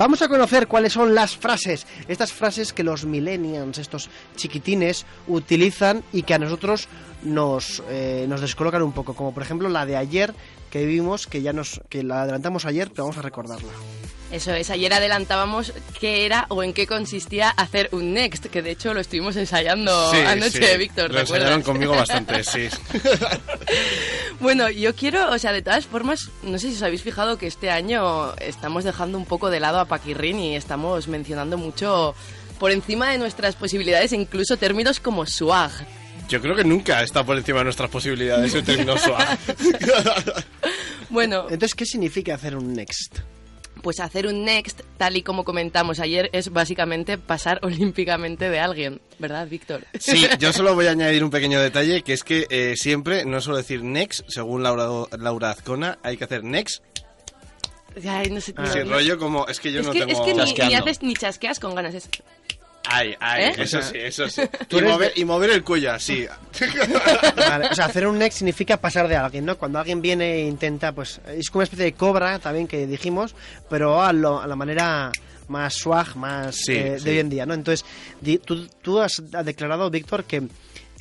Vamos a conocer cuáles son las frases, estas frases que los millennials, estos chiquitines, utilizan y que a nosotros nos, eh, nos descolocan un poco, como por ejemplo la de ayer que vimos, que ya nos, que la adelantamos ayer, pero vamos a recordarla. Eso es, ayer adelantábamos qué era o en qué consistía hacer un next, que de hecho lo estuvimos ensayando Sí, anoche, sí. Víctor, Lo ¿te enseñaron acuerdas? conmigo bastante, sí. Bueno, yo quiero, o sea, de todas formas, no sé si os habéis fijado que este año estamos dejando un poco de lado a Paquirrin y estamos mencionando mucho por encima de nuestras posibilidades, incluso términos como swag. Yo creo que nunca está por encima de nuestras posibilidades el término suave. Bueno, Entonces, ¿qué significa hacer un next? pues hacer un next, tal y como comentamos ayer, es básicamente pasar olímpicamente de alguien, ¿verdad, Víctor? Sí, yo solo voy a añadir un pequeño detalle, que es que eh, siempre, no suelo decir next, según Laura, Laura Azcona, hay que hacer next. Ay, no sé, no- Ese no- rollo como, es que yo es, no que, tengo... es que ni, ni haces ni chasqueas con ganas. Es... Ay, ay, ¿Eh? eso sí, eso sí. Tú Y mover, de- y mover el cuello así. Vale, o sea, hacer un next significa pasar de alguien, ¿no? Cuando alguien viene e intenta, pues, es como una especie de cobra también que dijimos, pero a, lo- a la manera más swag, más Sí, eh, sí. de hoy en día, ¿no? Entonces, di- tú, tú has declarado, Víctor, que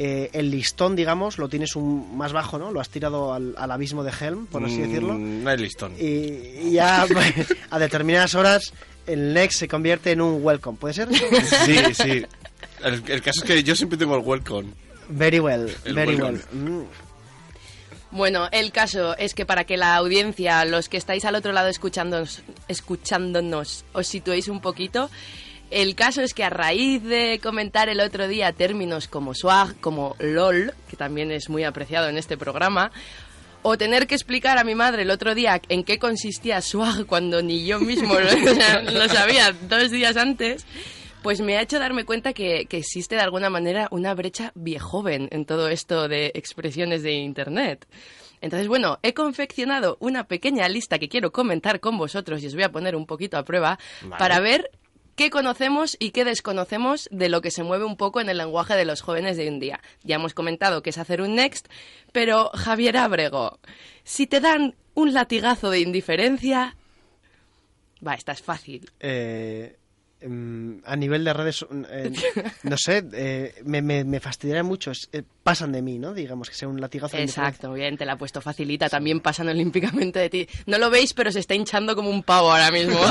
eh, el listón, digamos, lo tienes un más bajo, ¿no? Lo has tirado al, al abismo de Helm, por así Mm, decirlo. No hay listón. Y, y ya pues, a determinadas horas el next se convierte en un welcome, ¿puede ser? Sí, sí. El, el caso es que yo siempre tengo el welcome. Very well, El very welcome. well. Mm. Bueno, el caso es que para que la audiencia, los que estáis al otro lado escuchándonos, escuchándonos os situéis un poquito, el caso es que a raíz de comentar el otro día términos como swag, como LOL, que también es muy apreciado en este programa, o tener que explicar a mi madre el otro día en qué consistía swag cuando ni yo mismo lo, sabía dos días antes, pues me ha hecho darme cuenta que, que existe de alguna manera una brecha viejoven en todo esto de expresiones de Internet. Entonces, bueno, he confeccionado una pequeña lista que quiero comentar con vosotros y os voy a poner un poquito a prueba Vale. para ver qué conocemos y qué desconocemos de lo que se mueve un poco en el lenguaje de los jóvenes de hoy en día. Ya hemos comentado que es hacer un next, pero Javier Abrego, si te dan un latigazo de indiferencia... Va, esta es fácil. Eh, mm, a nivel de redes, eh, no sé, eh, me, me, me fastidiaría mucho. es- eh, pasan de mí, ¿no? Digamos que sea un latigazo. de Exacto, bien, te la he puesto facilita. También pasan olímpicamente de ti. No lo veis, pero se está hinchando como un pavo ahora mismo.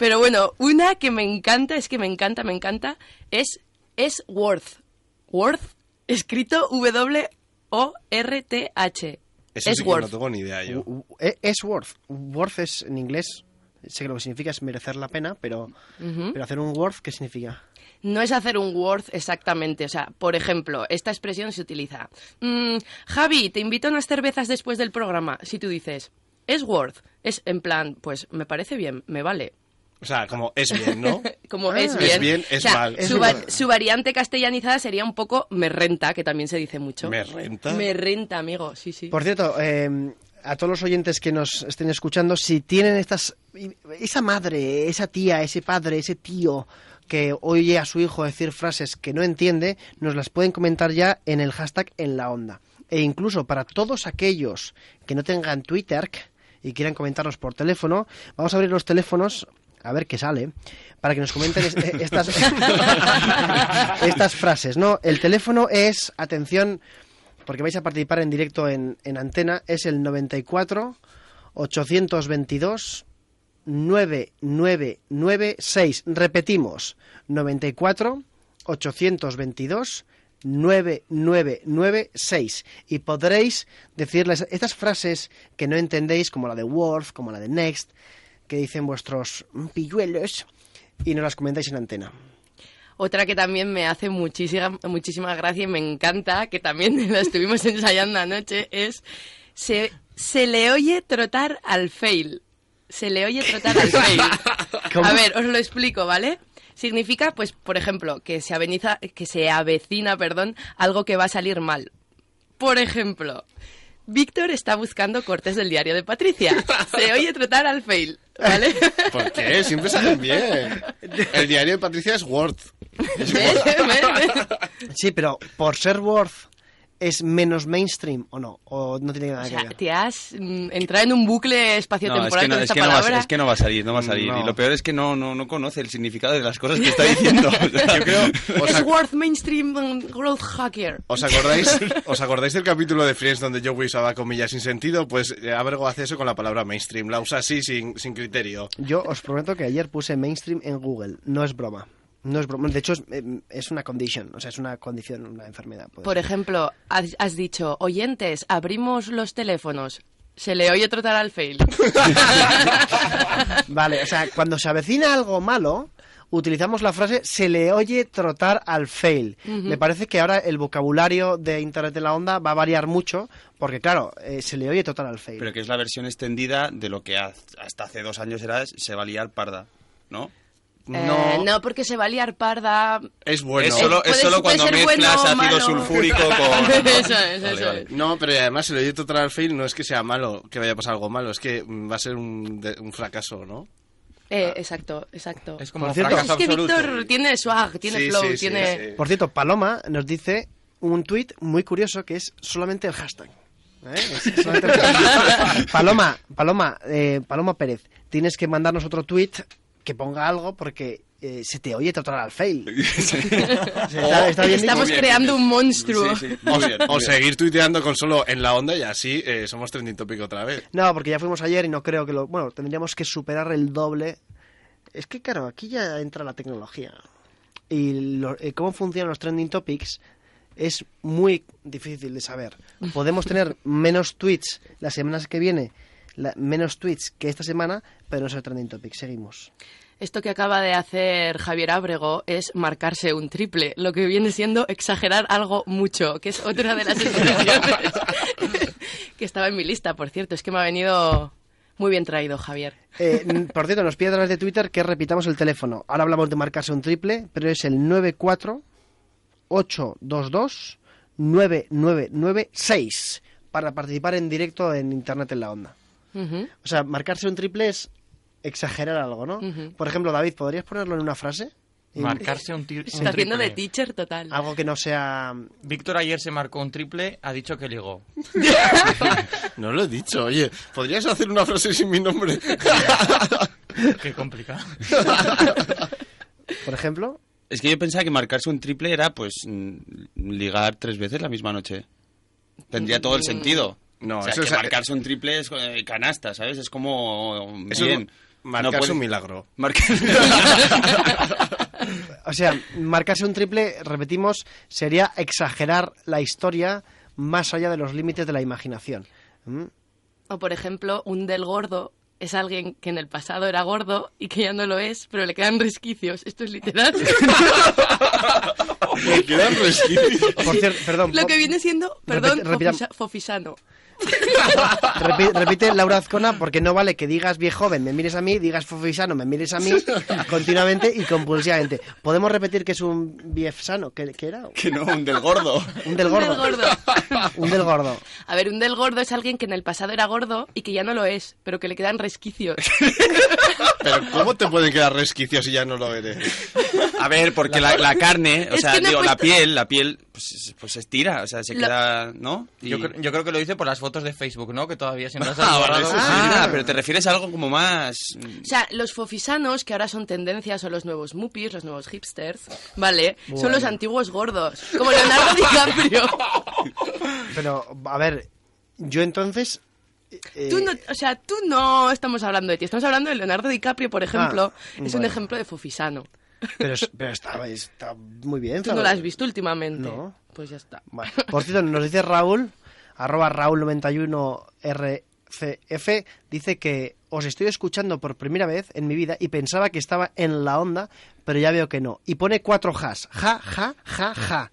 pero bueno, una que me encanta, es que me encanta, me encanta, es, es Worth. Worth, escrito W-O-R-T-H. Eso es sí que Worth. no tengo ni idea yo. U- u- e- Es worth. Worth es en inglés. Sé que lo que significa es merecer la pena, pero, pero hacer un worth, ¿qué significa? No es hacer un worth exactamente. O sea, por ejemplo, esta expresión se utiliza. mm, Javi, te invito a unas cervezas después del programa. Si tú dices, es worth, es en plan, pues me parece bien, me vale. O sea, como es bien, ¿no? Como Ah. es Es bien. bien, es O sea, mal. Su, Es va- mal. su variante castellanizada sería un poco me renta, que también se dice mucho. ¿Me renta? Me renta, amigo, sí, sí. Por cierto, eh, a todos los oyentes que nos estén escuchando, si tienen estas esa madre, esa tía, ese padre, ese tío que oye a su hijo decir frases que no entiende, nos las pueden comentar ya en el hashtag en la onda. E incluso para todos aquellos que no tengan Twitter y quieran comentarnos por teléfono, vamos a abrir los teléfonos a ver qué sale, para que nos comenten eh, estas, estas frases, ¿no? El teléfono es, atención, porque vais a participar en directo en, en antena, es el 94 822 9996. Repetimos, 94 822 9996 y podréis decirles estas frases que no entendéis como la de Worth, como la de Next, que dicen vuestros pilluelos y nos las comentáis en antena. Otra que también me hace muchísima, muchísima gracia y me encanta, que también la estuvimos ensayando anoche, es se, se le oye trotar al fail. Se le oye trotar al fail. ¿Cómo? A ver, os lo explico, ¿vale? Significa, pues, por ejemplo, que se, aveniza, que se avecina, perdón, algo que va a salir mal. Por ejemplo, Víctor está buscando cortes del diario de Patricia. Se oye trotar al fail, ¿vale? ¿Por qué? Siempre salen bien. El diario de Patricia es Word. ¿Ves? ¿Ves? Sí, pero por ser Worth es menos mainstream o no? ¿O no tiene nada O que ver? te has mm, entrado en un bucle No, es espaciotemporal que no, con es que no va, palabra. a- es que no va a salir, no va a salir. No. Y lo peor es que no, no, no conoce el significado de las cosas que está diciendo. O sea, Yo creo, ¿os, Es worth mainstream mm, growth hacker. os acordáis, ¿Os acordáis del capítulo de Friends donde Joey usaba comillas sin sentido? Pues eh, Abergo hace eso con la palabra mainstream. La usa así, sin, sin criterio. Yo os prometo que ayer puse mainstream en Google. No es broma. No es broma. De hecho, es, eh, es una condition. O sea, es una condición, una enfermedad. Por ejemplo, has, has dicho, oyentes, abrimos los teléfonos. Se le oye trotar al fail. Vale, o sea, cuando se avecina algo malo, utilizamos la frase se le oye trotar al fail. Me parece que ahora el vocabulario de Internet en la onda va a variar mucho, porque claro, eh, se le oye trotar al fail. Pero que es la versión extendida de lo que hasta hace dos años era se va a liar parda, ¿no? Eh, no, porque se va a liar parda. Es bueno. es solo, puede- es solo puede cuando mezclas bueno ácido malo. sulfúrico con... Eso es, Vale, eso vale. es. No, pero además total al fail no es que sea malo, que vaya a pasar algo malo, es que mm, va a ser un, de- un fracaso, ¿no? Eh, exacto, exacto. Es como Por cierto- fracaso Es que absoluto. Víctor tiene swag, tiene Sí, flow, sí, sí, tiene... sí. Por cierto, Paloma nos dice un tuit muy curioso que es solamente el hashtag. ¿eh? Es solamente el hashtag. Paloma, Paloma, eh, Paloma Pérez, tienes que mandarnos otro tuit que ponga algo porque eh, se te oye trotar al fail. Está- está bien Estamos bien, creando un monstruo. Sí, sí, O, muy bien, o muy bien. seguir tuiteando con solo en la onda y así eh, somos trending topic otra vez. No, porque ya fuimos ayer y no creo que lo... Bueno, tendríamos que superar el doble. Es que, claro, aquí ya entra la tecnología. Y lo- eh, cómo funcionan los trending topics es muy difícil de saber. Podemos tener menos tweets las semanas que viene, la- menos tweets que esta semana, pero no es el trending topic. Seguimos. Esto que acaba de hacer Javier Ábrego es marcarse un triple, lo que viene siendo exagerar algo mucho, que es otra de las expresiones que estaba en mi lista, por cierto. Es que me ha venido muy bien traído, Javier. Eh, por cierto, nos pide a través de Twitter que repitamos el teléfono. Ahora hablamos de marcarse un triple, pero es el 94-822-9996 para participar en directo en Internet en la Onda. O sea, marcarse un triple es exagerar algo, ¿no? Por ejemplo, David, ¿podrías ponerlo en una frase? Marcarse un, un Está haciendo de triple. teacher total. Algo que no sea... Víctor ayer se marcó un triple, ha dicho que ligó. No lo he dicho, oye, ¿podrías hacer una frase sin mi nombre? Qué complicado. Por ejemplo, Es que yo pensaba que marcarse un triple era, pues, mm, ligar tres veces la misma noche. Tendría todo el sentido. No, o sea, eso que es- marcarse un triple es eh, canasta, ¿sabes? Es como... Eso bien. es marcarse puede- un milagro. Marcar- o sea, marcarse un triple, repetimos, sería exagerar la historia más allá de los límites de la imaginación. ¿Mm? O, por ejemplo, un del gordo es alguien que en el pasado era gordo y que ya no lo es, pero le quedan resquicios. Esto es literal. Me quedan resquicios. Por cierto, perdón. Lo que viene siendo, perdón, repita- fofisano. Repi- repite Laura Azcona porque no vale que digas viejo joven, me mires a mí, digas fofisano, me mires a mí continuamente y compulsivamente. ¿Podemos repetir que es un viefsano? ¿Qué, qué era? que no, un del gordo. Un del gordo. Un del gordo. Un del gordo. A ver, un del gordo es alguien que en el pasado era gordo y que ya no lo es, pero que le quedan resquicios. Pero ¿cómo te pueden quedar resquicios si ya no lo eres? A ver, porque la, la carne, o Es sea, digo, la piel, la piel, pues, pues se estira, o sea, se Lo- queda, ¿no? Y- Yo, cre- yo creo que lo hice por las fotos de Facebook, ¿no? Que todavía se nos Ah, sí. Ah, pero te refieres a algo como más... O sea, los fofisanos, que ahora son tendencias, son los nuevos muppies, los nuevos hipsters, ¿vale? Son los antiguos gordos, como Leonardo DiCaprio. Pero, a ver, yo entonces... eh, Tú no, o sea, tú no estamos hablando de ti, estamos hablando de Leonardo DiCaprio, por ejemplo. es un vale. ejemplo de fofisano. Pero, pero está, está muy bien. Tú no lo has visto últimamente. No. Pues ya está. Vale. Por cierto, nos dice Raúl, arroba Raúl91RCF, dice que os estoy escuchando por primera vez en mi vida y pensaba que estaba en la onda, pero ya veo que no. Y pone cuatro has. Ja, ja, ja, ja.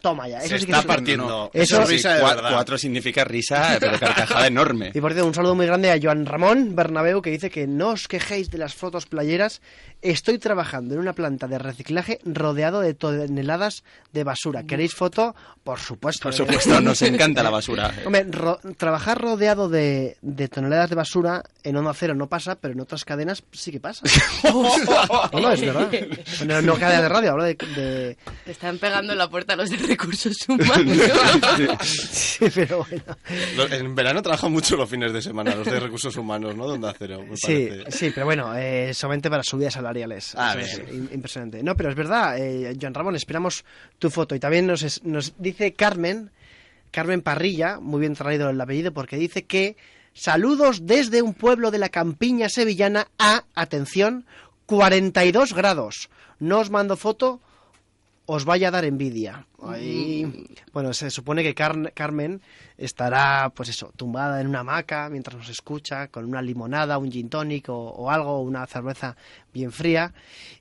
Toma ya. Eso Se sí que está es- partiendo. Eso- Eso es risa de cuatro significa risa, pero carcajada enorme. Y por cierto, un saludo muy grande a Joan Ramón Bernabeu que dice que no os quejéis de las fotos playeras. Estoy trabajando en una planta de reciclaje rodeado de toneladas de basura. ¿Queréis foto? Por supuesto. Por supuesto, nos encanta la basura. Hombre, ro- trabajar rodeado de, de toneladas de basura en Onda Cero no pasa, pero en otras cadenas sí que pasa. no, no, es verdad. No, no cadenas de radio, hablo de, de- Te están pegando en la puerta los de recursos humanos. Sí, pero bueno. En verano trabajan mucho los fines de semana, los de recursos humanos, ¿no? Donde Cero, me Sí, parece. sí, pero bueno, eh, solamente para subidas salariales. Ah, es impresionante. No, pero es verdad, eh, Joan Ramón, esperamos tu foto. Y también nos, es- nos dice Carmen, Carmen Parrilla, muy bien traído el apellido, porque dice que saludos desde un pueblo de la campiña sevillana a, atención, 42 grados. No os mando foto, os vaya a dar envidia. Ahí- Bueno, se supone que Car- Carmen estará, pues eso, tumbada en una hamaca mientras nos escucha, con una limonada, un gin tonic o, o algo, una cerveza bien fría.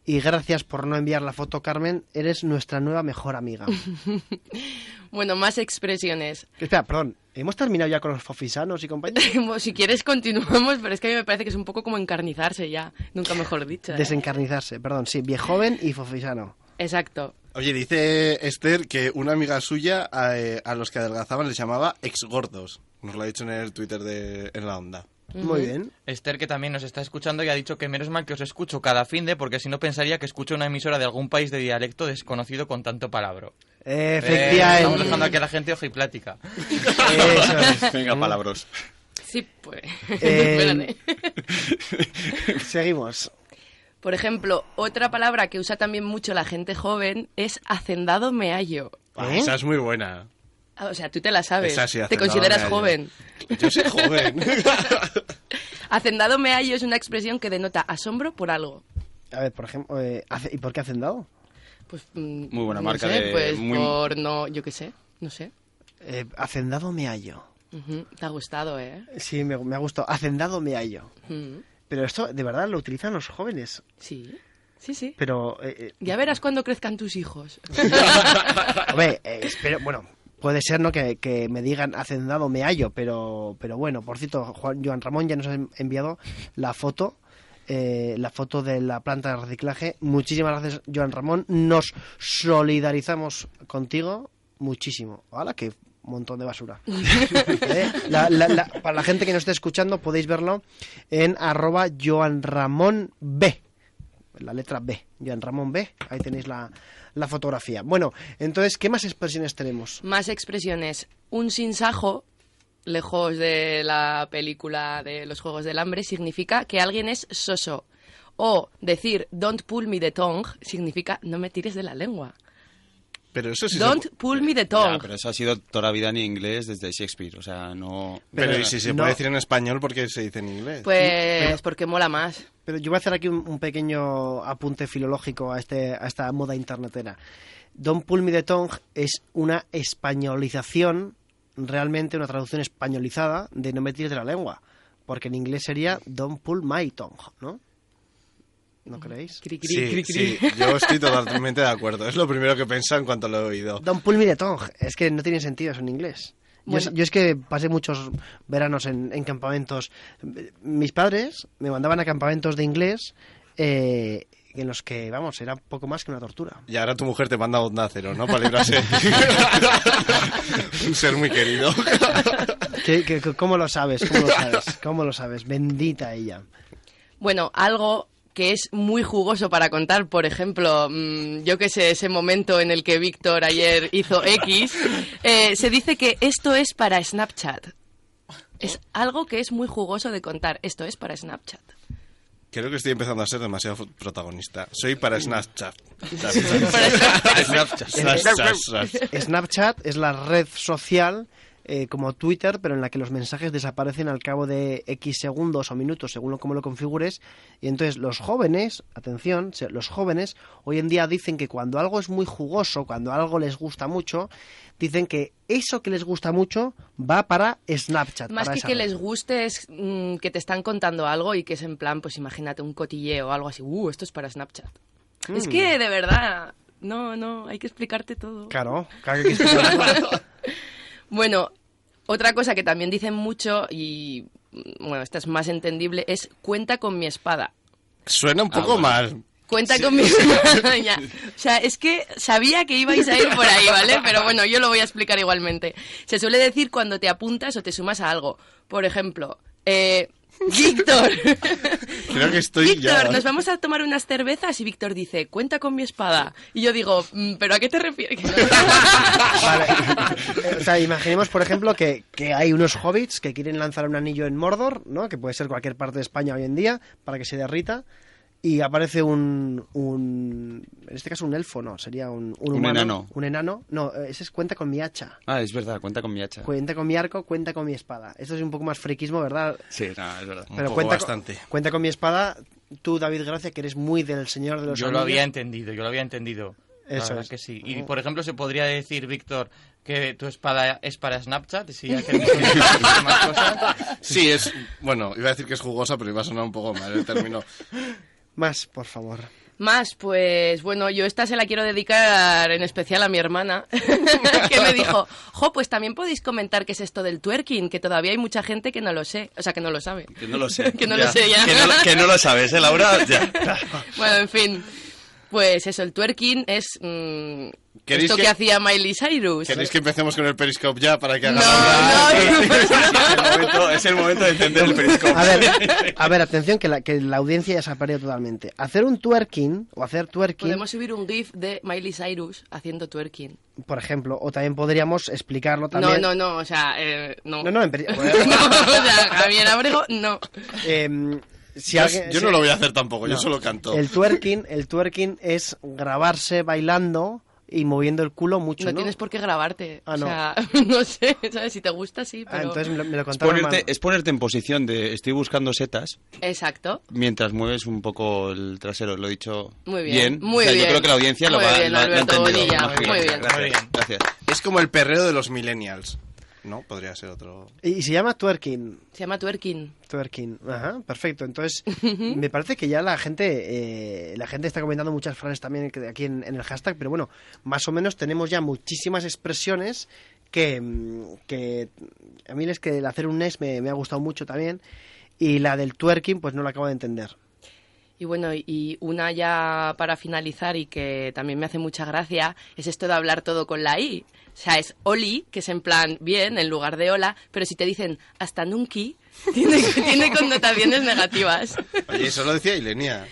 Y gracias por no enviar la foto, Carmen. Eres nuestra nueva mejor amiga. bueno, más expresiones. Espera, perdón. ¿Hemos terminado ya con los fofisanos y compañía? Si quieres continuamos, pero es que a mí me parece que es un poco como encarnizarse ya, nunca mejor dicho. ¿eh? Desencarnizarse, perdón, sí, viejoven y fofisano. Exacto. Oye, dice Esther que una amiga suya a, eh, a los que adelgazaban les llamaba ex-gordos. Nos lo ha dicho en el Twitter de En la Onda. Muy bien. Esther, que también nos está escuchando y ha dicho que menos mal que os escucho cada fin de, porque si no pensaría que escucho una emisora de algún país de dialecto desconocido con tanto palabro. Eh, estamos dejando aquí a la gente ojiplática. Eso es. Venga, palabros. Sí, pues. Eh. Seguimos. Por ejemplo, otra palabra que usa también mucho la gente joven es hacendado meallo. ¿Eh? Esa es muy buena. Ah, O sea, tú te la sabes. Esa sí, te hacendado consideras meallo. joven. Yo soy joven. Hacendado meallo es una expresión que denota asombro por algo. A ver, por ejemplo, eh, ¿y por qué hacen dado? Pues, mm, Muy buena no marca sé, de- Pues muy- por no, yo qué sé, no sé. Eh, hacendado me hallo. Ujú, Te ha gustado, ¿eh? Sí, me, me ha gustado. Hacendado me hallo. Mm, Pero esto de verdad lo utilizan los jóvenes. Sí, sí, sí. Pero, eh, eh, Ya verás cuando crezcan tus hijos. hombre, eh, espero, bueno, puede ser no que, que me digan hacendado me hallo, pero, pero bueno, por cierto, Juan, Joan Ramón ya nos ha enviado la foto. eh, la foto de la planta de reciclaje. Muchísimas gracias, Joan Ramón. Nos solidarizamos contigo muchísimo. ¡Hala, qué montón de basura! Eh, la- la- la- para la gente que nos esté escuchando, podéis verlo en arroba Joan Ramón B. La letra B, Joan Ramón B. Ahí tenéis la, la fotografía. Bueno, entonces, ¿qué más expresiones tenemos? Más expresiones. Un sinsajo, lejos de la película de los Juegos del Hambre, significa que alguien es soso. O decir don't pull me the tongue significa no me tires de la lengua. Pero eso sí se Don't pu- pull me the Ya, tongue. pero eso ha sido toda la vida en inglés desde Shakespeare. O sea, no. Pero, Pero ¿y si se no- puede decir en español porque se dice en inglés? Pues porque mola más. Pero yo voy a hacer aquí un, un pequeño apunte filológico a, este, a esta moda internetera. Don't pull me the tongue es una españolización, realmente una traducción españolizada de no me tires de la lengua. Porque en inglés sería don't pull my tongue, ¿no? ¿No creéis? Cri, cri, Sí, cri, cri. sí, yo estoy totalmente de acuerdo. Es lo primero que he pensado en cuanto lo he oído. Don't pull me the tongue. Es que no tiene sentido eso en inglés. Yo, es que pasé muchos veranos en, en campamentos. Mis padres me mandaban a campamentos de inglés eh, en los que, vamos, era poco más que una tortura. Y ahora tu mujer te manda a onda cero, ¿no? Para librarse. Un ser muy querido. ¿Qué- qué- cómo lo sabes? ¿Cómo lo sabes? ¿Cómo lo sabes? Bendita ella. Bueno, algo que es muy jugoso para contar, por ejemplo, mm, yo que sé, ese momento en el que Víctor ayer hizo X, eh, se dice que esto es para Snapchat. Es algo que es muy jugoso de contar. Esto es para Snapchat. Creo que estoy empezando a ser demasiado protagonista. Soy para Snapchat. Snapchat. Snapchat. Snapchat es la red social eh, como Twitter, pero en la que los mensajes desaparecen al cabo de X segundos o minutos, según cómo lo configures. Y entonces los jóvenes, atención, los jóvenes hoy en día dicen que cuando algo es muy jugoso, cuando algo les gusta mucho, dicen que eso que les gusta mucho va para Snapchat. Más para que que les guste es mm, que te están contando algo y que es en plan, pues imagínate un cotilleo o algo así. Uh, esto es para Snapchat. Es que, de verdad, no, no, hay que explicarte todo. Claro, claro que hay que explicarlo. Bueno, otra cosa que también dicen mucho y bueno, esta es más entendible es cuenta con mi espada. Suena un poco bueno. mal. Cuenta con mi espada. ya. O sea, es que sabía que ibais a ir por ahí, ¿vale? Pero bueno, yo lo voy a explicar igualmente. Se suele decir cuando te apuntas o te sumas a algo. Por ejemplo, eh, Víctor. Creo que estoy Víctor, ya... nos vamos a tomar unas cervezas y Víctor dice, cuenta con mi espada. Y yo digo, "Mm, ¿pero a qué te refieres? Vale. Eh, O sea, imaginemos, por ejemplo, que, que hay unos hobbits que quieren lanzar un anillo en Mordor, ¿no? Que puede ser cualquier parte de España hoy en día, para que se derrita. Y aparece un, un en este caso un elfo, no, sería un, un, Un humano, enano. Un enano. No, eh, ese es cuenta con mi hacha. Ah, es verdad, cuenta con mi hacha. Cuenta con mi arco, cuenta con mi espada. Esto es un poco más friquismo, ¿verdad? Sí, no, es verdad. Un Pero poco cuenta, bastante. Con, cuenta con mi espada. Tú, David Gracia, que eres muy del Señor de los Yo lo había entendido, yo lo había entendido. Eso es. que sí. Y, por ejemplo, se podría decir, Víctor, que tu espada es para Snapchat, si ya más cosas. Sí, es... Bueno, iba a decir que es jugosa, pero iba a sonar un poco mal el término. Más, por favor. Más, pues bueno, yo esta se la quiero dedicar en especial a mi hermana, que me dijo, jo, pues también podéis comentar qué es esto del twerking, que todavía hay mucha gente que no lo sé, o sea, que no lo sabe. Que no lo sé. Que no lo sé ya. Que no, que no lo sabes, ¿eh, Laura? Ya. Bueno, en fin, pues eso, el twerking es mm, ¿Queréis esto que... que- hacía Miley Cyrus. ¿Queréis que empecemos con el Periscope ya para que No, haga no, Es el momento, es el momento de encender el periscope. A ver, a ver, atención, que la, que la audiencia ya se ha perdido totalmente. Hacer un twerking, o hacer twerking, Podemos subir un GIF de Miley Cyrus haciendo twerking. por ejemplo, o también podríamos explicarlo No, también. no, no, o sea, eh, no. No, no, en no, o sea, Javier Abrego, no. Em, si Yo, alguien- yo si- no lo voy a hacer tampoco, yo solo canto. El twerking, el twerking es grabarse bailando y moviendo el culo mucho, No ¿no? tienes por qué grabarte. Ah, no. O sea, no sé, ¿sabes? Si te gusta, sí, Ah, pero... entonces me lo, me lo Es ponerte, es ponerte en posición de estoy buscando setas Exacto. mientras mueves un poco el trasero. Lo he dicho Muy bien, muy O sea, bien. Yo creo que la audiencia lo Muy va, bien, ha entendido. Gracias, muy bien. Gracias, Muy bien. gracias. Es como el perreo de los millennials. ¿No? Podría ser otro... Y, y se llama twerking. Se llama twerking. Twerking, ajá, perfecto. Entonces, me parece que ya la gente, eh, la gente está comentando muchas frases también que- aquí en, en el hashtag, pero bueno, más o menos tenemos ya muchísimas expresiones que, mm, que a mí es que el hacer un NES me, me ha gustado mucho también y la del twerking pues no la acabo de entender. Y bueno, y una ya para finalizar y que también me hace mucha gracia es esto de hablar todo con la I. O sea, es Oli, que es en plan bien en lugar de hola, pero si te dicen hasta nunca, tiene, tiene connotaciones negativas. Oye, eso lo decía Ilenia.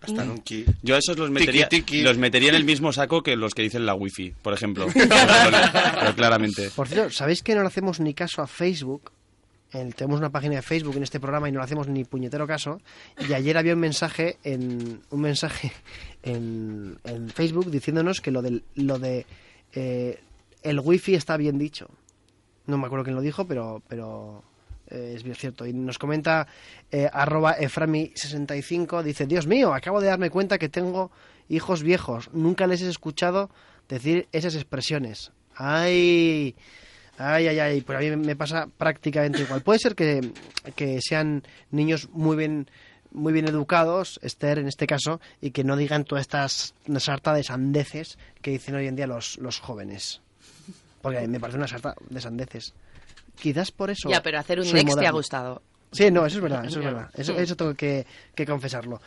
Hasta nunca. Yo a esos los metería, Tiki, tiki. los metería en el mismo saco que los que dicen la wifi, por ejemplo. Pero claramente. Por cierto, ¿sabéis que no le hacemos ni caso a Facebook? Tenemos una página de Facebook en este programa y no le hacemos ni puñetero caso. Y ayer había un mensaje en un mensaje en, en Facebook diciéndonos que lo del lo de eh, el wifi está bien dicho. No me acuerdo quién lo dijo, pero pero eh, es bien cierto. Y nos comenta eh, arroba eframi65, dice, Dios mío, acabo de darme cuenta que tengo hijos viejos. Nunca les he escuchado decir esas expresiones. ¡Ay! Ay, ay, ay, pues a mí me pasa prácticamente igual. Puede ser que, que sean niños muy bien muy bien educados, Esther en este caso, y que no digan todas estas una sarta de sandeces que dicen hoy en día los, los jóvenes. Porque me parece una sarta de sandeces. Quizás por eso. Ya, pero hacer un next te ha gustado. Sí, no, eso es verdad, eso es verdad. Eso, eso tengo que, que confesarlo.